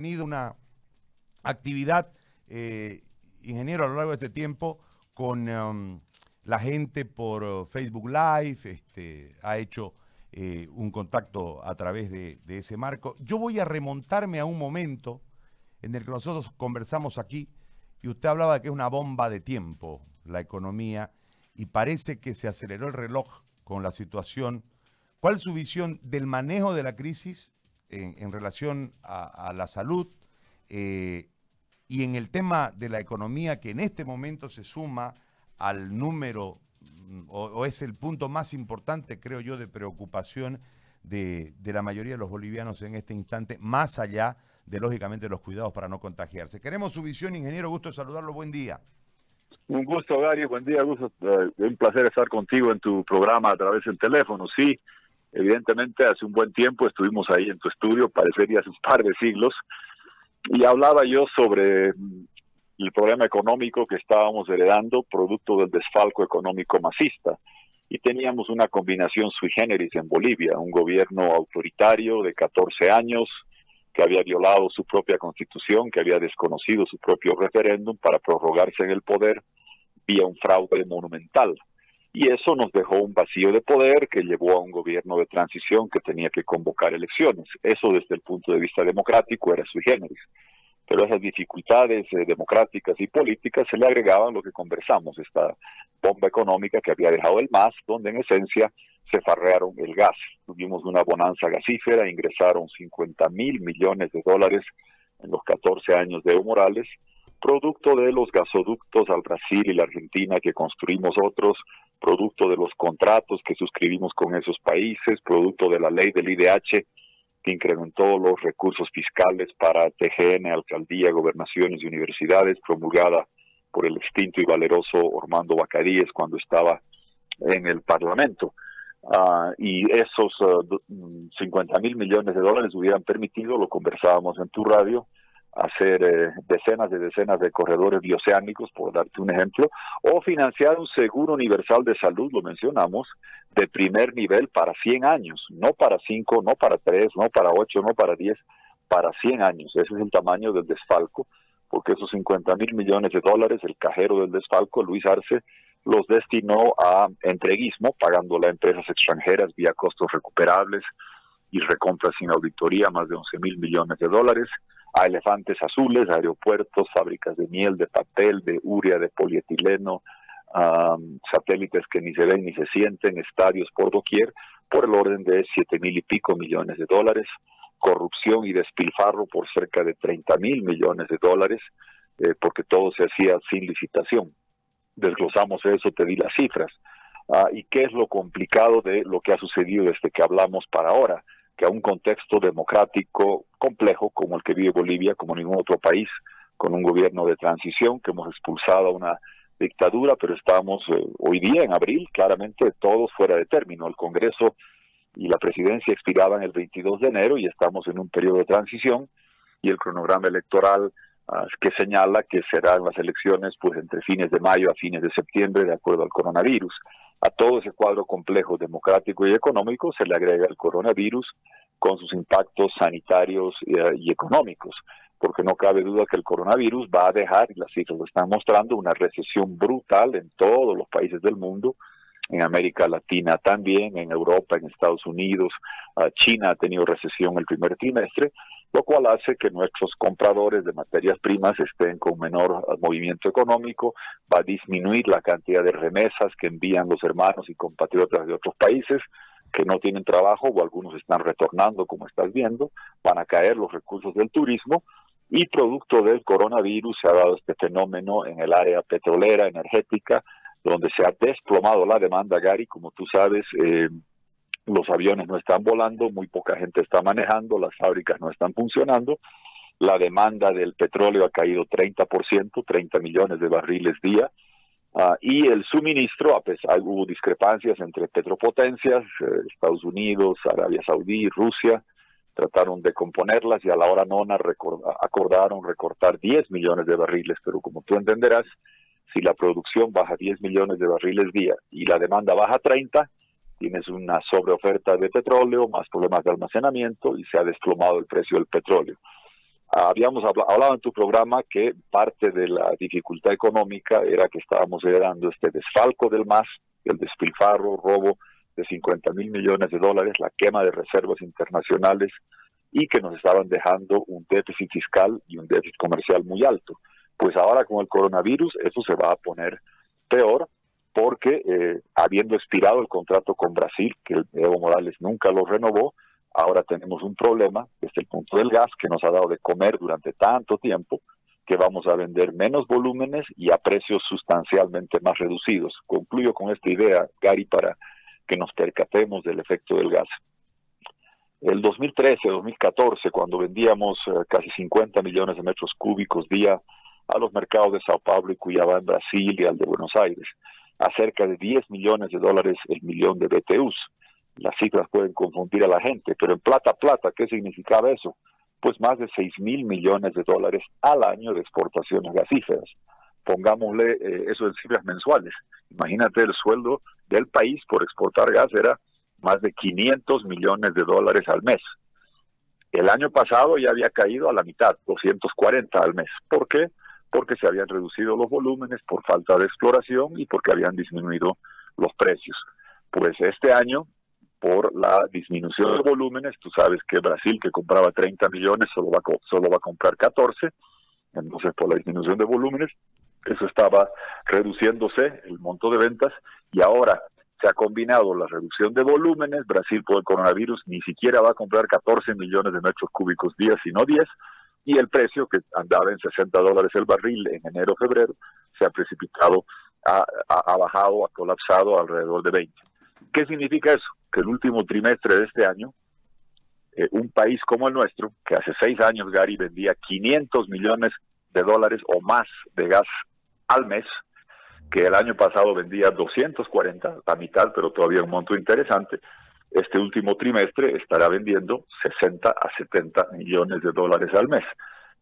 tenido una actividad, eh, ingeniero, a lo largo de este tiempo con um, la gente por uh, Facebook Live, este, ha hecho eh, un contacto a través de, ese marco. Yo voy a remontarme a un momento en el que nosotros conversamos aquí y usted hablaba de que es una bomba de tiempo la economía y parece que se aceleró el reloj con la situación. ¿Cuál es su visión del manejo de la crisis en, relación a, la salud eh, y en el tema de la economía que en este momento se suma al número mm, o, es el punto más importante, creo yo, de preocupación de, la mayoría de los bolivianos en este instante, más allá de, lógicamente, los cuidados para no contagiarse. Queremos su visión, ingeniero, gusto saludarlo, buen día. Un gusto, Gary, buen día, gusto, eh, un placer estar contigo en tu programa a través del teléfono, sí, evidentemente hace un buen tiempo estuvimos ahí en tu estudio, parecería hace un par de siglos, y hablaba yo sobre mm, el problema económico que estábamos heredando producto del desfalco económico masista. Y teníamos una combinación sui generis en Bolivia, un gobierno autoritario de 14 años que había violado su propia constitución, que había desconocido su propio referéndum para prorrogarse en el poder vía un fraude monumental. Y eso nos dejó un vacío de poder que llevó a un gobierno de transición que tenía que convocar elecciones. Eso desde el punto de vista democrático era sui generis. Pero esas dificultades eh, democráticas y políticas se le agregaban lo que conversamos, esta bomba económica que había dejado el MAS, donde en esencia se farrearon el gas. Tuvimos una bonanza gasífera, ingresaron 50 mil millones de dólares en los 14 años de Evo Morales, producto de los gasoductos al Brasil y la Argentina que construimos otros, producto de los contratos que suscribimos con esos países, producto de la ley del IDH que incrementó los recursos fiscales para TGN, alcaldía, gobernaciones y universidades, promulgada por el extinto y valeroso Ormando Bacadíes cuando estaba en el Parlamento. Ah, y esos 50 mm, mil millones de dólares hubieran permitido, lo conversábamos en tu radio, hacer eh, decenas de decenas de corredores bioceánicos, por darte un ejemplo, o financiar un seguro universal de salud, lo mencionamos, de primer nivel para 100 años, no para 5, no para 3, no para 8, no para 10, para 100 años. Ese es el tamaño del desfalco, porque esos 50 mil millones de dólares, el cajero del desfalco, Luis Arce, los destinó a entreguismo, pagándole a empresas extranjeras vía costos recuperables y recompras sin auditoría, más de 11 mil millones de dólares a elefantes azules, aeropuertos, fábricas de miel, de papel, de urea, de polietileno, satélites que ni se ven ni se sienten, estadios por doquier, por el orden de siete mil y pico millones de dólares, corrupción y despilfarro por cerca de 30 mil millones de dólares, eh, porque todo se hacía sin licitación. Desglosamos eso, te di las cifras. Ah, ¿Y qué es lo complicado de lo que ha sucedido desde que hablamos para ahora? Que a un contexto democrático complejo como el que vive Bolivia, como ningún otro país, con un gobierno de transición que hemos expulsado a una dictadura, pero estamos eh, hoy día en abril, claramente todos fuera de término. El Congreso y la presidencia expiraban el 22 de enero y estamos en un periodo de transición y el cronograma electoral ah, que señala que serán las elecciones pues entre fines de mayo a fines de septiembre de acuerdo al coronavirus. A todo ese cuadro complejo democrático y económico se le agrega el coronavirus con sus impactos sanitarios eh, y económicos, porque no cabe duda que el coronavirus va a dejar, y las cifras lo están mostrando, una recesión brutal en todos los países del mundo, en América Latina también, en Europa, en Estados Unidos, China ha tenido recesión el primer trimestre, lo cual hace que nuestros compradores de materias primas estén con menor movimiento económico, va a disminuir la cantidad de remesas que envían los hermanos y compatriotas de otros países que no tienen trabajo o algunos están retornando, como estás viendo, van a caer los recursos del turismo y producto del coronavirus se ha dado este fenómeno en el área petrolera, energética, donde se ha desplomado la demanda, Gary, como tú sabes, eh, los aviones no están volando, muy poca gente está manejando, las fábricas no están funcionando, la demanda del petróleo ha caído 30%, 30 millones de barriles día, ah, y el suministro, a pesar, hubo discrepancias entre petropotencias, eh, Estados Unidos, Arabia Saudí, Rusia, trataron de componerlas y a la hora nona acordaron recortar 10 millones de barriles, pero como tú entenderás, si la producción baja 10 millones de barriles día y la demanda baja 30, tienes una sobreoferta de petróleo, más problemas de almacenamiento y se ha desplomado el precio del petróleo. habíamos hablado en tu programa que parte de la dificultad económica era que estábamos heredando este desfalco del MAS, el despilfarro, robo de 50 mil millones de dólares, la quema de reservas internacionales y que nos estaban dejando un déficit fiscal y un déficit comercial muy alto. Pues ahora con el coronavirus eso se va a poner peor porque eh, habiendo expirado el contrato con Brasil, que Evo Morales nunca lo renovó, ahora tenemos un problema desde el punto del gas que nos ha dado de comer durante tanto tiempo que vamos a vender menos volúmenes y a precios sustancialmente más reducidos. Concluyo con esta idea, Gary, para que nos percatemos del efecto del gas. El 2013-2014, cuando vendíamos eh, casi 50 millones de metros cúbicos día a los mercados de Sao Paulo y Cuyabá en Brasil y al de Buenos Aires, a cerca de 10 millones de dólares el millón de BTUs. Las cifras pueden confundir a la gente, pero en plata plata, ¿qué significaba eso? Pues más de 6 mil millones de dólares al año de exportaciones gasíferas. Pongámosle eh, eso en cifras mensuales. Imagínate el sueldo del país por exportar gas era más de 500 millones de dólares al mes. El año pasado ya había caído a la mitad, 240 al mes. ¿Por qué? Porque se habían reducido los volúmenes por falta de exploración y porque habían disminuido los precios. Pues este año, por la disminución de volúmenes, tú sabes que Brasil, que compraba 30 millones, solo va, solo va a comprar 14. Entonces, por la disminución de volúmenes, eso estaba reduciéndose el monto de ventas y ahora se ha combinado la reducción de volúmenes, Brasil por el coronavirus ni siquiera va a comprar 14 millones de metros cúbicos día, sino 10, y el precio que andaba en 60 dólares el barril en enero-febrero se ha precipitado, ha, bajado, ha colapsado alrededor de 20. ¿Qué significa eso? Que el último trimestre de este año, eh, un país como el nuestro, que hace seis años Gary vendía 500 millones de dólares o más de gas al mes, que el año pasado vendía 240, la mitad, pero todavía un monto interesante, este último trimestre estará vendiendo 60 a 70 millones de dólares al mes.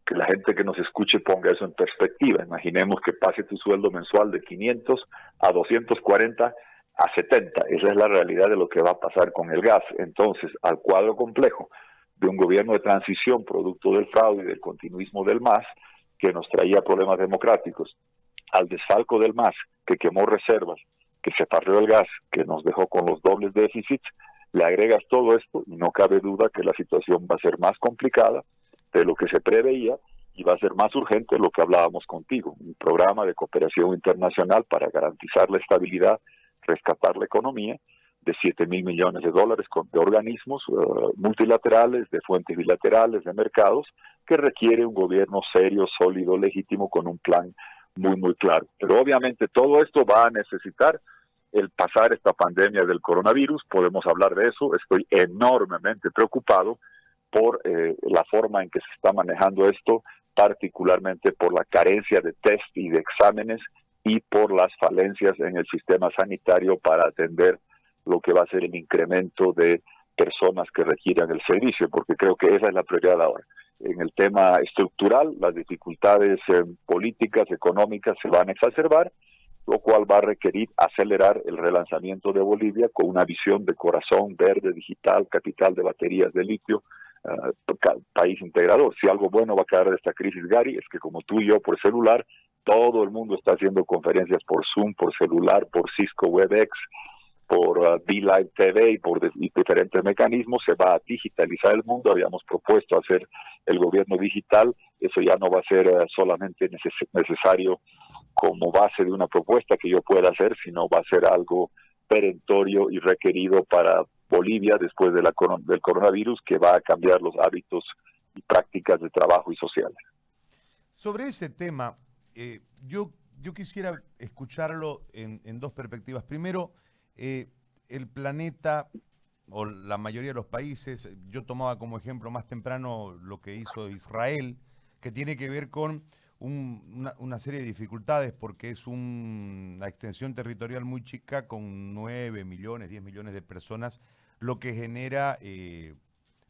Que la gente que nos escuche ponga eso en perspectiva. Imaginemos que pase tu sueldo mensual de 500 a 240 a 70. Esa es la realidad de lo que va a pasar con el gas. Entonces, al cuadro complejo de un gobierno de transición producto del fraude y del continuismo del MAS, que nos traía problemas democráticos, al desfalco del MAS, que quemó reservas, que se parrió el gas, que nos dejó con los dobles déficits, le agregas todo esto y no cabe duda que la situación va a ser más complicada de lo que se preveía y va a ser más urgente lo que hablábamos contigo, un programa de cooperación internacional para garantizar la estabilidad, rescatar la economía de 7 mil millones de dólares de organismos eh, multilaterales, de fuentes bilaterales, de mercados, que requiere un gobierno serio, sólido, legítimo, con un plan muy, muy claro. Pero obviamente todo esto va a necesitar el pasar esta pandemia del coronavirus, podemos hablar de eso, estoy enormemente preocupado por eh, la forma en que se está manejando esto, particularmente por la carencia de test y de exámenes y por las falencias en el sistema sanitario para atender lo que va a ser el incremento de personas que requieran el servicio, porque creo que esa es la prioridad ahora. En el tema estructural, las dificultades eh, políticas, económicas se van a exacerbar, lo cual va a requerir acelerar el relanzamiento de Bolivia con una visión de corazón verde, digital, capital de baterías de litio, uh, país integrador. Si algo bueno va a quedar de esta crisis, Gary, es que como tú y yo por celular, todo el mundo está haciendo conferencias por Zoom, por celular, por Cisco WebEx, por uh, live TV y por diferentes mecanismos, se va a digitalizar el mundo. Habíamos propuesto hacer el gobierno digital, eso ya no va a ser uh, solamente necesario como base de una propuesta que yo pueda hacer, sino va a ser algo perentorio y requerido para Bolivia después del coronavirus que va a cambiar los hábitos y prácticas de trabajo y sociales. Sobre ese tema, eh, yo, yo quisiera escucharlo en, en dos perspectivas. Primero, eh, el planeta o la mayoría de los países, yo tomaba como ejemplo más temprano lo que hizo Israel, que tiene que ver con una, serie de dificultades porque es una extensión territorial muy chica con 9 millones, 10 millones de personas, lo que genera eh,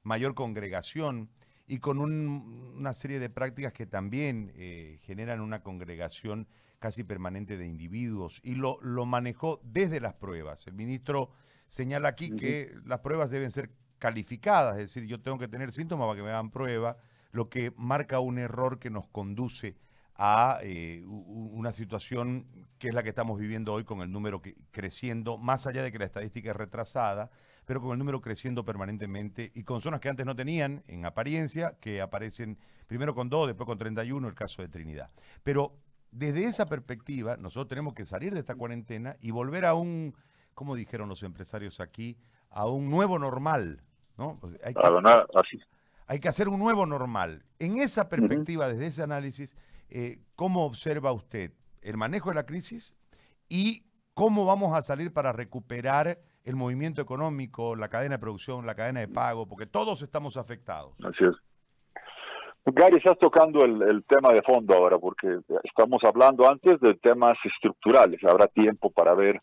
mayor congregación y con una serie de prácticas que también eh, generan una congregación casi permanente de individuos y lo, lo manejó desde las pruebas. El ministro señala aquí que las pruebas deben ser calificadas, es decir, yo tengo que tener síntomas para que me hagan prueba, lo que marca un error que nos conduce a eh, una situación que es la que estamos viviendo hoy con el número que, creciendo, más allá de que la estadística es retrasada, pero con el número creciendo permanentemente y con zonas que antes no tenían en apariencia, que aparecen primero con 2, después con 31, el caso de Trinidad. Pero desde esa perspectiva, nosotros tenemos que salir de esta cuarentena y volver a un, como dijeron los empresarios aquí, a un nuevo normal. ¿no? Hay que, hay que hacer un nuevo normal. En esa perspectiva, desde ese análisis, eh, ¿cómo observa usted el manejo de la crisis y cómo vamos a salir para recuperar el movimiento económico, la cadena de producción, la cadena de pago? Porque todos estamos afectados. Así es. Gary, estás tocando el, tema de fondo ahora, porque estamos hablando antes de temas estructurales. Habrá tiempo para ver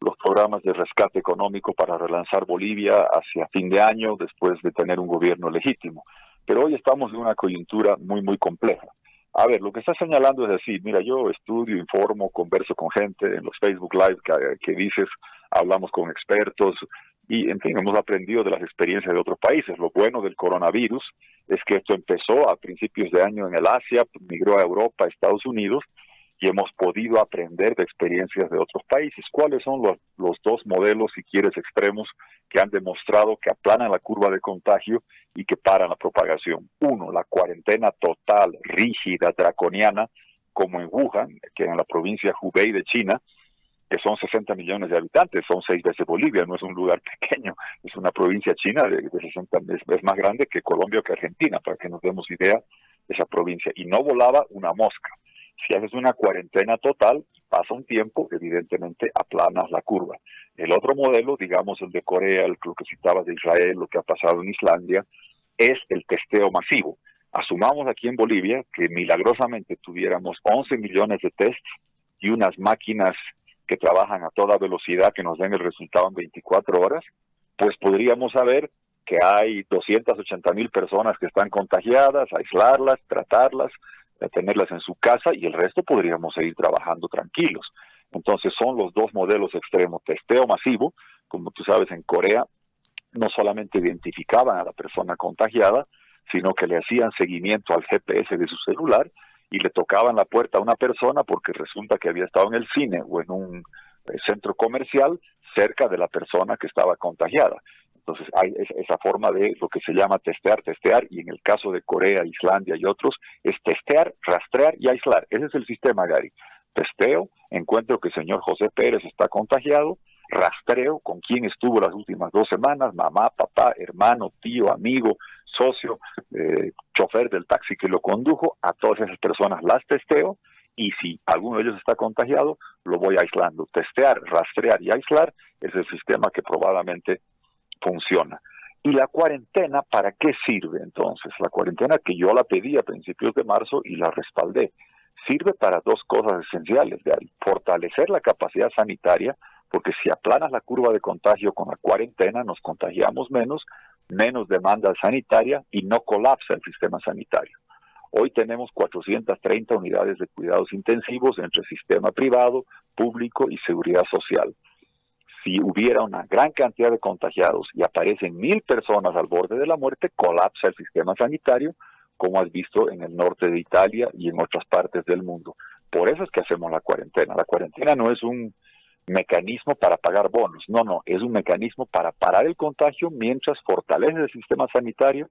los programas de rescate económico para relanzar Bolivia hacia fin de año, después de tener un gobierno legítimo. Pero hoy estamos en una coyuntura muy, muy compleja. A ver, lo que está señalando es decir, mira, yo estudio, informo, converso con gente en los Facebook Live que, dices, hablamos con expertos y, en fin, hemos aprendido de las experiencias de otros países. Lo bueno del coronavirus es que esto empezó a principios de año en el Asia, migró a Europa, Estados Unidos y hemos podido aprender de experiencias de otros países. ¿Cuáles son los, dos modelos, si quieres, extremos que han demostrado que aplanan la curva de contagio y que paran la propagación? Uno, la cuarentena total, rígida, draconiana, como en Wuhan, que en la provincia Hubei de China, que son 60 millones de habitantes, son seis veces Bolivia, no es un lugar pequeño, es una provincia china de, de 60 es más grande que Colombia o que Argentina, para que nos demos idea de esa provincia. Y no volaba una mosca si haces una cuarentena total, pasa un tiempo, evidentemente aplanas la curva. El otro modelo, digamos el de Corea, el que citabas de Israel, lo que ha pasado en Islandia, es el testeo masivo. Asumamos aquí en Bolivia que milagrosamente tuviéramos 11 millones de tests y unas máquinas que trabajan a toda velocidad que nos den el resultado en 24 horas, pues podríamos saber que hay 280 mil personas que están contagiadas, aislarlas, tratarlas, tenerlas en su casa y el resto podríamos seguir trabajando tranquilos. Entonces son los dos modelos extremos. Testeo masivo, como tú sabes, en Corea no solamente identificaban a la persona contagiada, sino que le hacían seguimiento al GPS de su celular y le tocaban la puerta a una persona porque resulta que había estado en el cine o en un eh, centro comercial cerca de la persona que estaba contagiada. Entonces hay esa forma de lo que se llama testear, testear, y en el caso de Corea, Islandia y otros, es testear, rastrear y aislar. Ese es el sistema, Gary. Testeo, encuentro que el señor José Pérez está contagiado, rastreo con quién estuvo las últimas dos semanas, mamá, papá, hermano, tío, amigo, socio, eh, chofer del taxi que lo condujo, a todas esas personas las testeo y si alguno de ellos está contagiado, lo voy aislando. Testear, rastrear y aislar es el sistema que probablemente funciona. ¿Y la cuarentena para qué sirve entonces? La cuarentena que yo la pedí a principios de marzo y la respaldé, sirve para dos cosas esenciales, fortalecer la capacidad sanitaria, porque si aplanas la curva de contagio con la cuarentena, nos contagiamos menos, menos demanda sanitaria y no colapsa el sistema sanitario. Hoy tenemos 430 unidades de cuidados intensivos entre sistema privado, público y seguridad social si hubiera una gran cantidad de contagiados y aparecen mil personas al borde de la muerte, colapsa el sistema sanitario, como has visto en el norte de Italia y en otras partes del mundo. Por eso es que hacemos la cuarentena. La cuarentena no es un mecanismo para pagar bonos, no, no, es un mecanismo para parar el contagio mientras fortaleces el sistema sanitario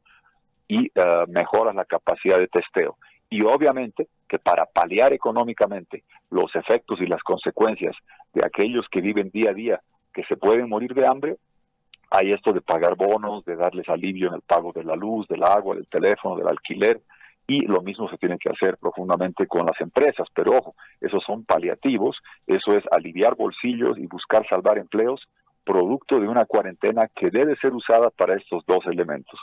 y uh, mejoras la capacidad de testeo. Y obviamente que para paliar económicamente los efectos y las consecuencias de aquellos que viven día a día que se pueden morir de hambre, hay esto de pagar bonos, de darles alivio en el pago de la luz, del agua, del teléfono, del alquiler, y lo mismo se tiene que hacer profundamente con las empresas, pero ojo, esos son paliativos, eso es aliviar bolsillos y buscar salvar empleos, producto de una cuarentena que debe ser usada para estos dos elementos.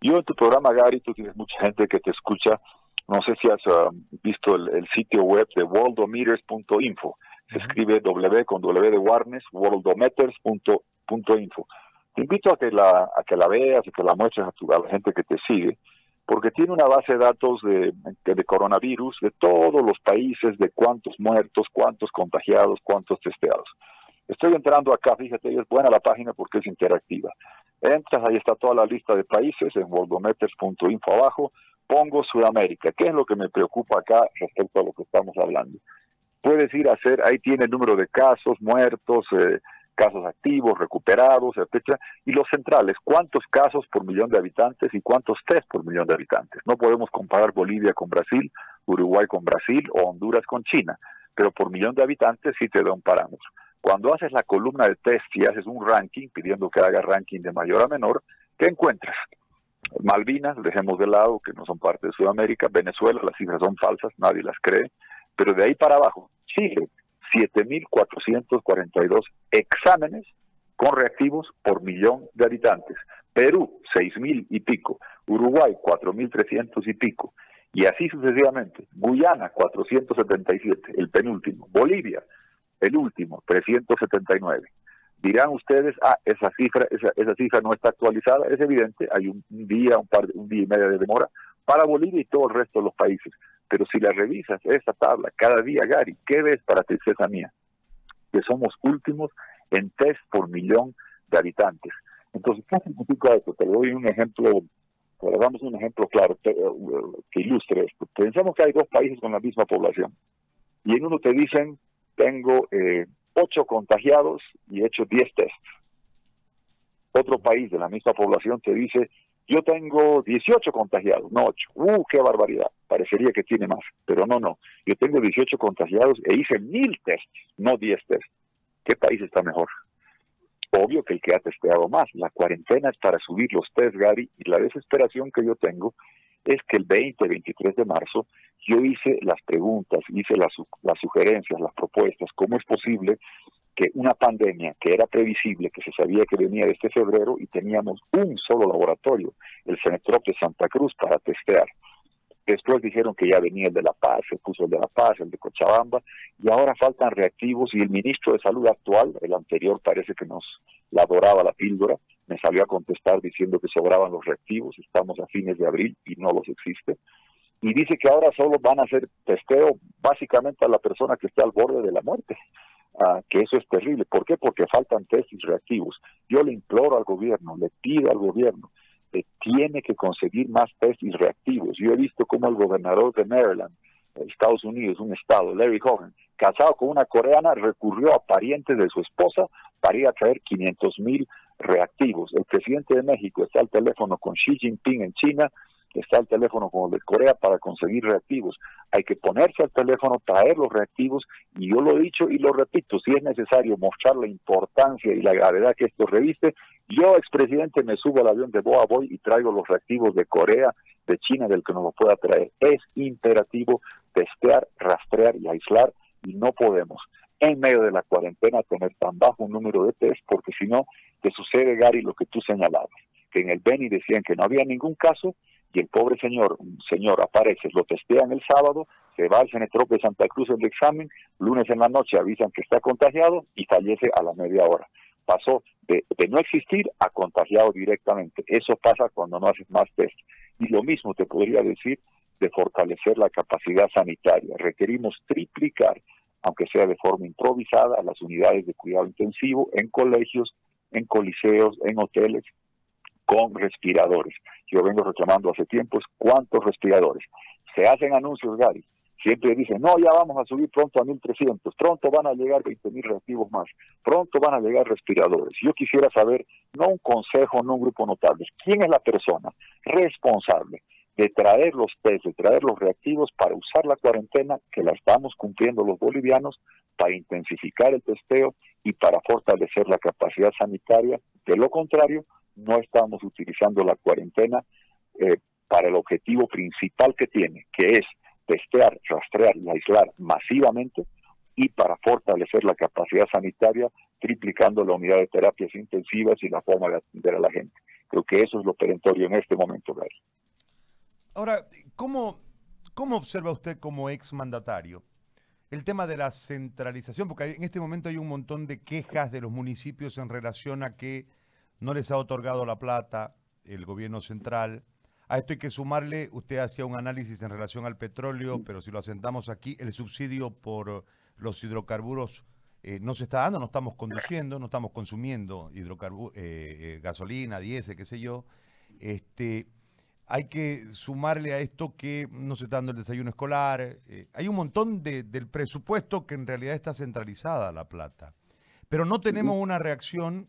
Yo en tu programa, Gary, tú tienes mucha gente que te escucha, no sé si has ah, visto el, sitio web de worldometers.info se escribe W con W de Warnes, worldometers.info. Te invito a que la, a que la veas, y que la muestres a, tu, a la gente que te sigue, porque tiene una base de datos de, de, coronavirus de todos los países, de cuántos muertos, cuántos contagiados, cuántos testeados. Estoy entrando acá, fíjate, es buena la página porque es interactiva. Entras, ahí está toda la lista de países en worldometers.info abajo, pongo Sudamérica. ¿Qué es lo que me preocupa acá respecto a lo que estamos hablando? Puedes ir a hacer, ahí tiene el número de casos, muertos, eh, casos activos, recuperados, etcétera, y los centrales, cuántos casos por millón de habitantes y cuántos test por millón de habitantes. No podemos comparar Bolivia con Brasil, Uruguay con Brasil o Honduras con China, pero por millón de habitantes sí te da un parámetro. Cuando haces la columna de test y haces un ranking, pidiendo que haga ranking de mayor a menor, ¿qué encuentras? Malvinas, dejemos de lado que no son parte de Sudamérica, Venezuela, las cifras son falsas, nadie las cree, pero de ahí para abajo, Chile, 7.442 exámenes con reactivos por millón de habitantes. Perú, 6.000 y pico. Uruguay, 4.300 y pico. Y así sucesivamente. Guyana, 477, el penúltimo. Bolivia, el último, 379. Dirán ustedes, ah, esa cifra, esa, esa cifra no está actualizada. Es evidente, hay un, día, un, par, un día y medio de demora para Bolivia y todo el resto de los países. Pero si la revisas, esa tabla, cada día, Gary, ¿qué ves para tristeza mía? Que somos últimos en test por millón de habitantes. Entonces, ¿qué significa esto? Te doy un ejemplo, te damos un ejemplo claro eh, que ilustre esto. Pensamos que hay dos países con la misma población. Y en uno te dicen, tengo eh, ocho contagiados y he hecho diez tests. Otro país de la misma población te dice, yo tengo 18 contagiados, no 8. ¡Uh, qué barbaridad! Parecería que tiene más, pero no, no. Yo tengo 18 contagiados e hice mil tests, no 10 tests. ¿Qué país está mejor? Obvio que el que ha testeado más. La cuarentena es para subir los test, Gary, y la desesperación que yo tengo es que el 20, 23 de marzo yo hice las preguntas, hice las, las sugerencias, las propuestas, cómo es posible que una pandemia que era previsible, que se sabía que venía de este febrero y teníamos un solo laboratorio, el Cenetrop de Santa Cruz, para testear. Después dijeron que ya venía el de La Paz, se puso el de La Paz, el de Cochabamba, y ahora faltan reactivos y el ministro de Salud actual, el anterior parece que nos la adoraba la píldora, me salió a contestar diciendo que sobraban los reactivos, estamos a fines de abril y no los existe. Y dice que ahora solo van a hacer testeo básicamente a la persona que está al borde de la muerte. Ah, que eso es terrible. ¿Por qué? Porque faltan testis reactivos. Yo le imploro al gobierno, le pido al gobierno, que tiene que conseguir más testis reactivos. Yo he visto cómo el gobernador de Maryland, Estados Unidos, un estado, Larry Hogan, casado con una coreana, recurrió a parientes de su esposa para ir a traer 500 mil reactivos. El presidente de México está al teléfono con Xi Jinping en China está el teléfono como el de Corea para conseguir reactivos. Hay que ponerse al teléfono, traer los reactivos y yo lo he dicho y lo repito, si es necesario mostrar la importancia y la gravedad que esto reviste, yo, expresidente, me subo al avión de Boa Boy y traigo los reactivos de Corea, de China, del que nos lo pueda traer. Es imperativo testear, rastrear y aislar y no podemos en medio de la cuarentena tener tan bajo un número de test porque si no te sucede Gary lo que tú señalabas que en el Beni decían que no había ningún caso y el pobre señor, señor aparece, lo testean el sábado, se va al Cenetrop de Santa Cruz el examen, lunes en la noche avisan que está contagiado y fallece a la media hora. Pasó de, no existir a contagiado directamente. Eso pasa cuando no haces más test. Y lo mismo te podría decir de fortalecer la capacidad sanitaria. Requerimos triplicar, aunque sea de forma improvisada, las unidades de cuidado intensivo en colegios, en coliseos, en hoteles, con respiradores. Yo vengo reclamando hace tiempo cuántos respiradores. Se hacen anuncios, Gary. Siempre dicen, no, ya vamos a subir pronto a 1.300, pronto van a llegar 20.000 reactivos más, pronto van a llegar respiradores. Yo quisiera saber, no un consejo, no un grupo notable, quién es la persona responsable de traer los test, de traer los reactivos para usar la cuarentena que la estamos cumpliendo los bolivianos, para intensificar el testeo y para fortalecer la capacidad sanitaria. De lo contrario, no estamos utilizando la cuarentena eh, para el objetivo principal que tiene, que es testear, rastrear y aislar masivamente y para fortalecer la capacidad sanitaria, triplicando la unidad de terapias intensivas y la forma de atender a la gente. Creo que eso es lo perentorio en este momento, Gary. Ahora, ¿cómo, ¿cómo observa usted como ex mandatario el tema de la centralización? Porque en este momento hay un montón de quejas de los municipios en relación a que no les ha otorgado la plata el gobierno central. A esto hay que sumarle, usted hacía un análisis en relación al petróleo, pero si lo asentamos aquí, el subsidio por los hidrocarburos eh, no se está dando, no estamos conduciendo, no estamos consumiendo hidrocarburos, eh, eh, gasolina, diésel, qué sé yo. Este, hay que sumarle a esto que no se está dando el desayuno escolar. Eh, hay un montón de, del presupuesto que en realidad está centralizada la plata. Pero no tenemos una reacción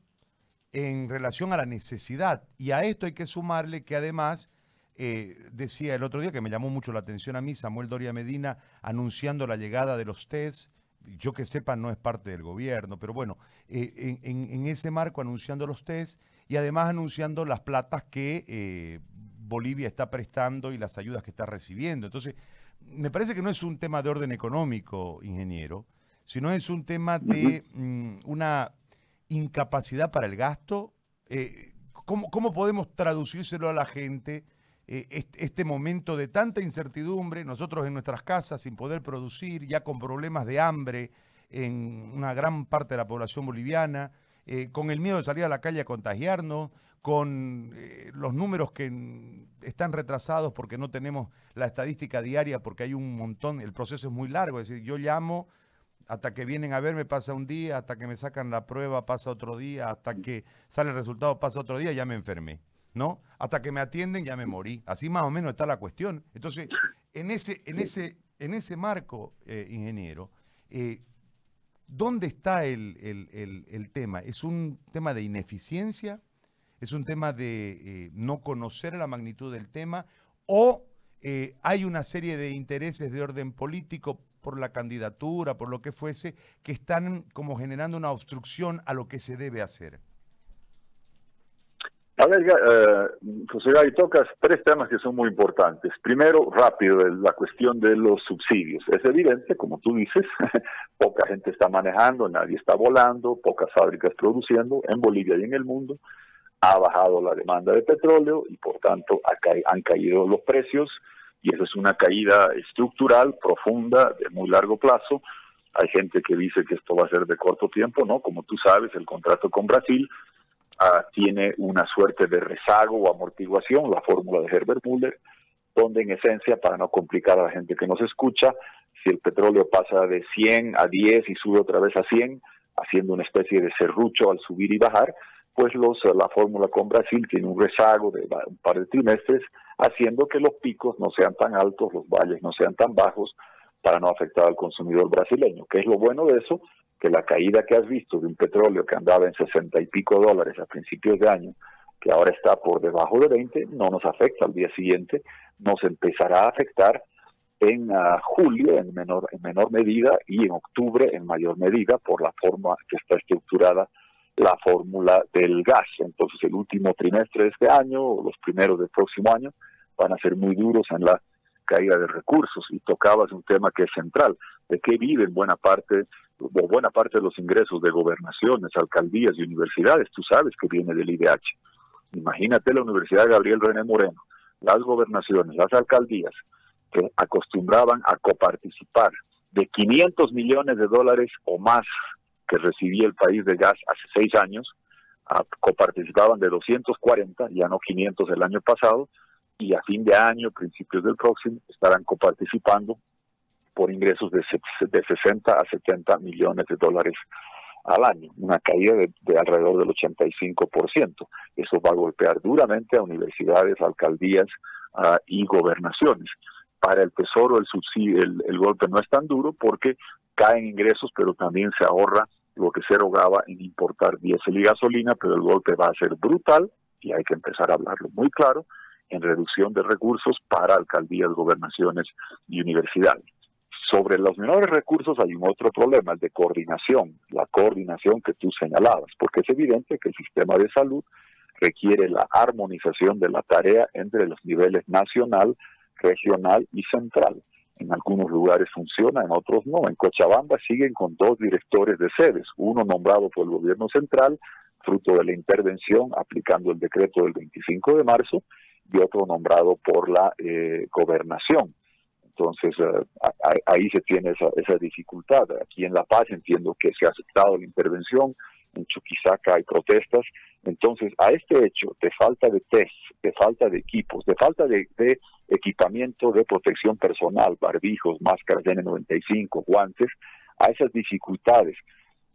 en relación a la necesidad. Y a esto hay que sumarle que además, eh, decía el otro día que me llamó mucho la atención a mí, Samuel Doria Medina, anunciando la llegada de los test. Yo que sepa, no es parte del gobierno, pero bueno, eh, en, ese marco anunciando los test y además anunciando las platas que Bolivia está prestando y las ayudas que está recibiendo. Entonces, me parece que no es un tema de orden económico, ingeniero, sino es un tema de mm, una incapacidad para el gasto. Eh, ¿cómo, podemos traducírselo a la gente eh, este, momento de tanta incertidumbre, nosotros en nuestras casas sin poder producir, ya con problemas de hambre en una gran parte de la población boliviana, eh, con el miedo de salir a la calle a contagiarnos, con los números que están retrasados porque no tenemos la estadística diaria, porque hay un montón, el proceso es muy largo, es decir, yo llamo, hasta que vienen a verme pasa un día, hasta que me sacan la prueba pasa otro día, hasta que sale el resultado pasa otro día, ya me enfermé, ¿no? Hasta que me atienden ya me morí, así más o menos está la cuestión. Entonces, en ese, en ese, en ese marco, eh, ingeniero, eh, ¿dónde está el, el tema? ¿Es un tema de ineficiencia? es un tema de eh, no conocer la magnitud del tema o hay una serie de intereses de orden político por la candidatura, por lo que fuese, que están como generando una obstrucción a lo que se debe hacer. A ver, eh, José tocas tres temas que son muy importantes. Primero, rápido, la cuestión de los subsidios. Es evidente, como tú dices, poca gente está manejando, nadie está volando, pocas fábricas produciendo en Bolivia y en el mundo ha bajado la demanda de petróleo y por tanto han caído los precios y eso es una caída estructural, profunda, de muy largo plazo. Hay gente que dice que esto va a ser de corto tiempo, ¿no? Como tú sabes, el contrato con Brasil ah, tiene una suerte de rezago o amortiguación, la fórmula de Herbert Muller, donde en esencia, para no complicar a la gente que nos escucha, si el petróleo pasa de 100 a 10 y sube otra vez a 100, haciendo una especie de serrucho al subir y bajar, pues los, la fórmula con Brasil tiene un rezago de un par de trimestres, haciendo que los picos no sean tan altos, los valles no sean tan bajos, para no afectar al consumidor brasileño. ¿Qué es lo bueno de eso? Que la caída que has visto de un petróleo que andaba en 60 y pico dólares a principios de año, que ahora está por debajo de 20, no nos afecta al día siguiente, nos empezará a afectar en ah, julio en menor, en menor medida y en octubre en mayor medida por la forma que está estructurada la fórmula del gas. Entonces el último trimestre de este año o los primeros del próximo año van a ser muy duros en la caída de recursos y tocabas un tema que es central, de qué viven buena parte o buena parte de los ingresos de gobernaciones, alcaldías y universidades, tú sabes que viene del IDH. Imagínate la Universidad Gabriel René Moreno, las gobernaciones, las alcaldías que acostumbraban a coparticipar de 500 millones de dólares o más que recibía el país de gas hace seis años, coparticipaban de 240, ya no 500 el año pasado, y a fin de año, principios del próximo, estarán coparticipando por ingresos de, de 60 a 70 millones de dólares al año, una caída de, alrededor del 85%. Eso va a golpear duramente a universidades, alcaldías y gobernaciones. Para el Tesoro el, subsidio, el golpe no es tan duro porque caen ingresos, pero también se ahorra lo que se rogaba en importar diésel y gasolina, pero el golpe va a ser brutal y hay que empezar a hablarlo muy claro en reducción de recursos para alcaldías, gobernaciones y universidades. Sobre los menores recursos hay un otro problema, el de coordinación, la coordinación que tú señalabas, porque es evidente que el sistema de salud requiere la armonización de la tarea entre los niveles nacional, regional y central. En algunos lugares funciona, en otros no. En Cochabamba siguen con dos directores de sedes, uno nombrado por el gobierno central, fruto de la intervención aplicando el decreto del 25 de marzo, y otro nombrado por la eh, gobernación. Entonces, eh, ahí se tiene esa, esa dificultad. Aquí en La Paz entiendo que se ha aceptado la intervención, en Chuquisaca hay protestas. Entonces, a este hecho de falta de test, de falta de equipos, de falta de, equipamiento de protección personal, barbijos, máscaras N95, guantes, a esas dificultades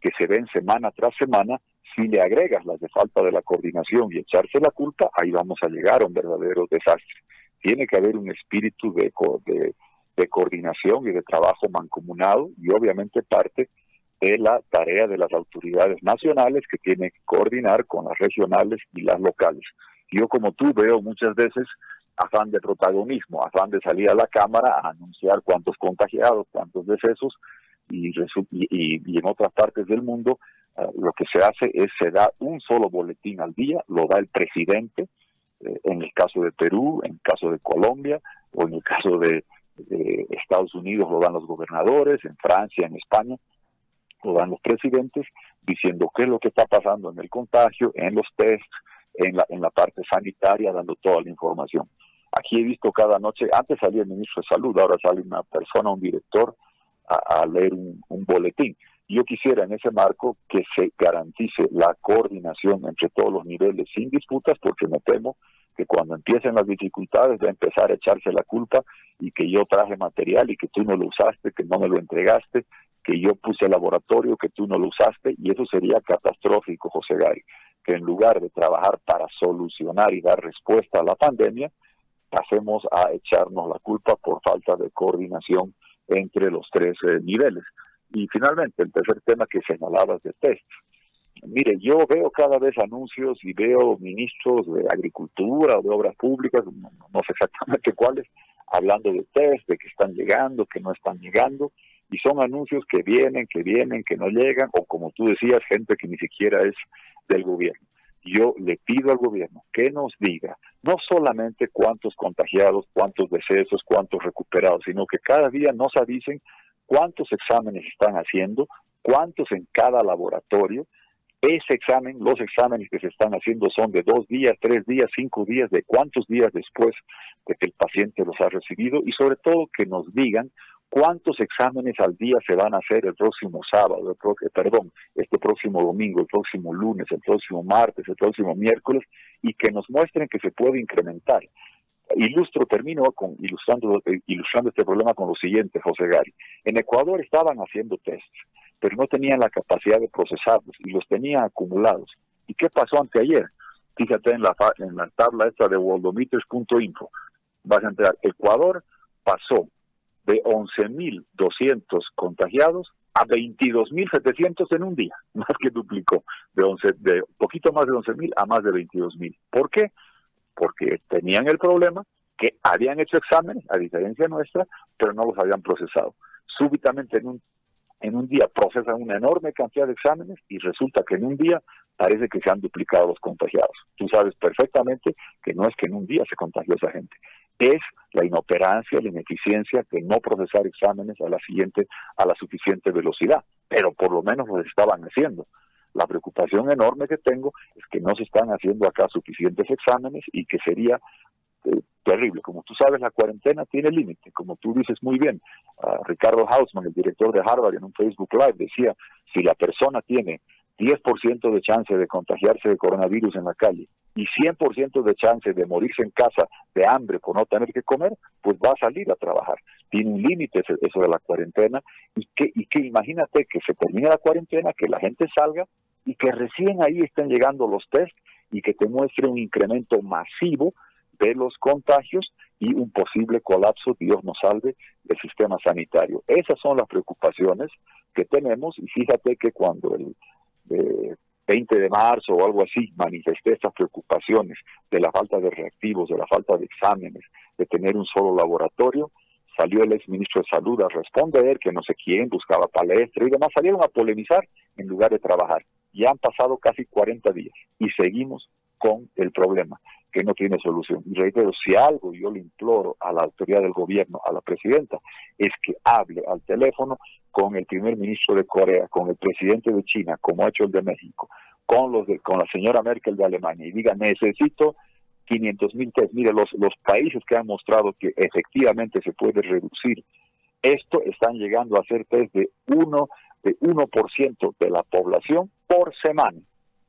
que se ven semana tras semana, Si le agregas las de falta de la coordinación y echarse la culpa, ahí vamos a llegar a un verdadero desastre. Tiene que haber un espíritu de, de, de coordinación y de trabajo mancomunado y obviamente parte de la tarea de las autoridades nacionales que tienen que coordinar con las regionales y las locales. Yo como tú veo muchas veces afán de protagonismo, afán de salir a la Cámara a anunciar cuántos contagiados, cuántos decesos, y, y, en otras partes del mundo ah, lo que se hace es se da un solo boletín al día, lo da el presidente, eh, en el caso de Perú, en el caso de Colombia, o en el caso de Estados Unidos lo dan los gobernadores, en Francia, en España, lo los presidentes, diciendo qué es lo que está pasando en el contagio, en los tests, en la, en la parte sanitaria, dando toda la información. Aquí he visto cada noche, antes salía el ministro de Salud, ahora sale una persona, un director, a, leer un, boletín. Yo quisiera en ese marco que se garantice la coordinación entre todos los niveles sin disputas, porque me temo que cuando empiecen las dificultades va a empezar a echarse la culpa y que yo traje material y que tú no lo usaste, que no me lo entregaste, que yo puse el laboratorio, que tú no lo usaste, y eso sería catastrófico, José Gary, que en lugar de trabajar para solucionar y dar respuesta a la pandemia, pasemos a echarnos la culpa por falta de coordinación entre los tres eh, niveles. Y finalmente, el tercer tema que señalabas de test. Mire, yo veo cada vez anuncios y veo ministros de agricultura o de obras públicas, no, no sé exactamente cuáles, hablando de test, de que están llegando, que no están llegando, y son anuncios que vienen, que vienen, que no llegan, o como tú decías, gente que ni siquiera es del gobierno. Yo le pido al gobierno que nos diga no solamente cuántos contagiados, cuántos decesos, cuántos recuperados, sino que cada día nos avisen cuántos exámenes están haciendo, cuántos en cada laboratorio. Ese examen, los exámenes que se están haciendo son de dos días, tres días, cinco días, de cuántos días después de que el paciente los ha recibido y sobre todo que nos digan cuántos exámenes al día se van a hacer el próximo sábado, el perdón, este próximo domingo, el próximo lunes, el próximo martes, el próximo miércoles, y que nos muestren que se puede incrementar. Ilustro, termino ilustrando, eh, ilustrando este problema con lo siguiente, José Gary. En Ecuador estaban haciendo tests, pero no tenían la capacidad de procesarlos y los tenían acumulados. ¿Y qué pasó anteayer? Fíjate en la, en la tabla esta de worldometers.info. Vas a entrar, Ecuador pasó de 11.200 contagiados a 22.700 en un día, más que duplicó, de, 11, de poquito más de 11.000 a más de 22.000. ¿Por qué? Porque tenían el problema que habían hecho exámenes, a diferencia nuestra, pero no los habían procesado. Súbitamente en un, en un día procesan una enorme cantidad de exámenes y resulta que en un día parece que se han duplicado los contagiados. Tú sabes perfectamente que no es que en un día se contagió esa gente, es la inoperancia, la ineficiencia de no procesar exámenes a la siguiente, a la suficiente velocidad, pero por lo menos lo estaban haciendo. La preocupación enorme que tengo es que no se están haciendo acá suficientes exámenes y que sería eh, terrible. Como tú sabes, la cuarentena tiene límite, como tú dices muy bien. Ricardo Hausman, el director de Harvard, en un Facebook Live decía, si la persona tiene 10% de chance de contagiarse de coronavirus en la calle y 100% de chance de morirse en casa de hambre por no tener que comer, pues va a salir a trabajar. Tiene un límite eso de la cuarentena y que, y que imagínate que se termine la cuarentena, que la gente salga y que recién ahí estén llegando los test y que te muestre un incremento masivo de los contagios y un posible colapso, Dios nos salve, del sistema sanitario. Esas son las preocupaciones que tenemos y fíjate que cuando el, de 20 de marzo o algo así, manifesté estas preocupaciones de la falta de reactivos, de la falta de exámenes, de tener un solo laboratorio, salió el ex ministro de Salud a responder que no sé quién buscaba palestra y demás, salieron a polemizar en lugar de trabajar. Ya han pasado casi 40 días y seguimos con el problema que no tiene solución. Y reitero, si algo yo le imploro a la autoridad del gobierno, a la presidenta, es que hable al teléfono con el primer ministro de Corea, con el presidente de China, como ha hecho el de México, con, los de, con la señora Merkel de Alemania, y diga, necesito 500 mil test. Mire, los, los países que han mostrado que efectivamente se puede reducir esto, están llegando a hacer test de 1%, de 1% de la población por semana.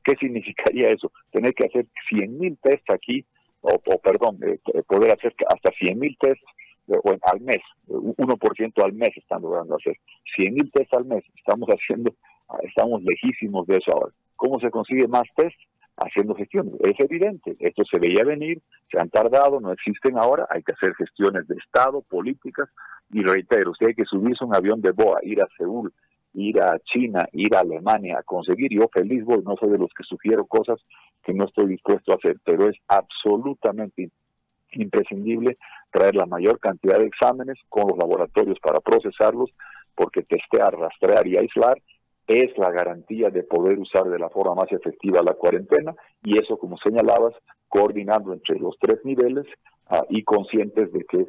¿Qué significaría eso? Tener que hacer 100 mil tests aquí, o, perdón, eh, poder hacer hasta 100 mil tests eh, al mes, 1% al mes están logrando hacer. 100 mil tests al mes, estamos haciendo, estamos lejísimos de eso ahora. ¿Cómo se consigue más test? Haciendo gestiones. Es evidente, esto se veía venir, se han tardado, no existen ahora, hay que hacer gestiones de Estado, políticas, y reitero, si hay que subirse un avión de BOA, ir a Seúl, ir a China, ir a Alemania a conseguir, yo feliz voy, no soy de los que sugiero cosas que no estoy dispuesto a hacer, pero es absolutamente imprescindible traer la mayor cantidad de exámenes con los laboratorios para procesarlos, porque testear, rastrear y aislar es la garantía de poder usar de la forma más efectiva la cuarentena y eso, como señalabas, coordinando entre los tres niveles ah, y conscientes de que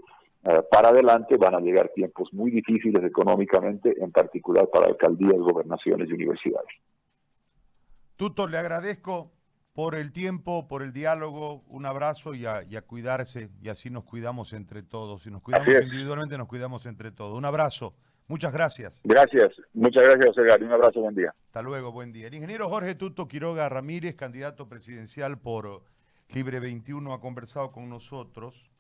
para adelante van a llegar tiempos muy difíciles económicamente, en particular para alcaldías, gobernaciones y universidades. Tuto, le agradezco por el tiempo, por el diálogo, un abrazo y a, cuidarse y así nos cuidamos entre todos. Si nos cuidamos individualmente, nos cuidamos entre todos. Un abrazo. Muchas gracias. Gracias. Muchas gracias, José. Un abrazo, buen día. Hasta luego, buen día. El ingeniero Jorge Tuto Quiroga Ramírez, candidato presidencial por Libre 21, ha conversado con nosotros.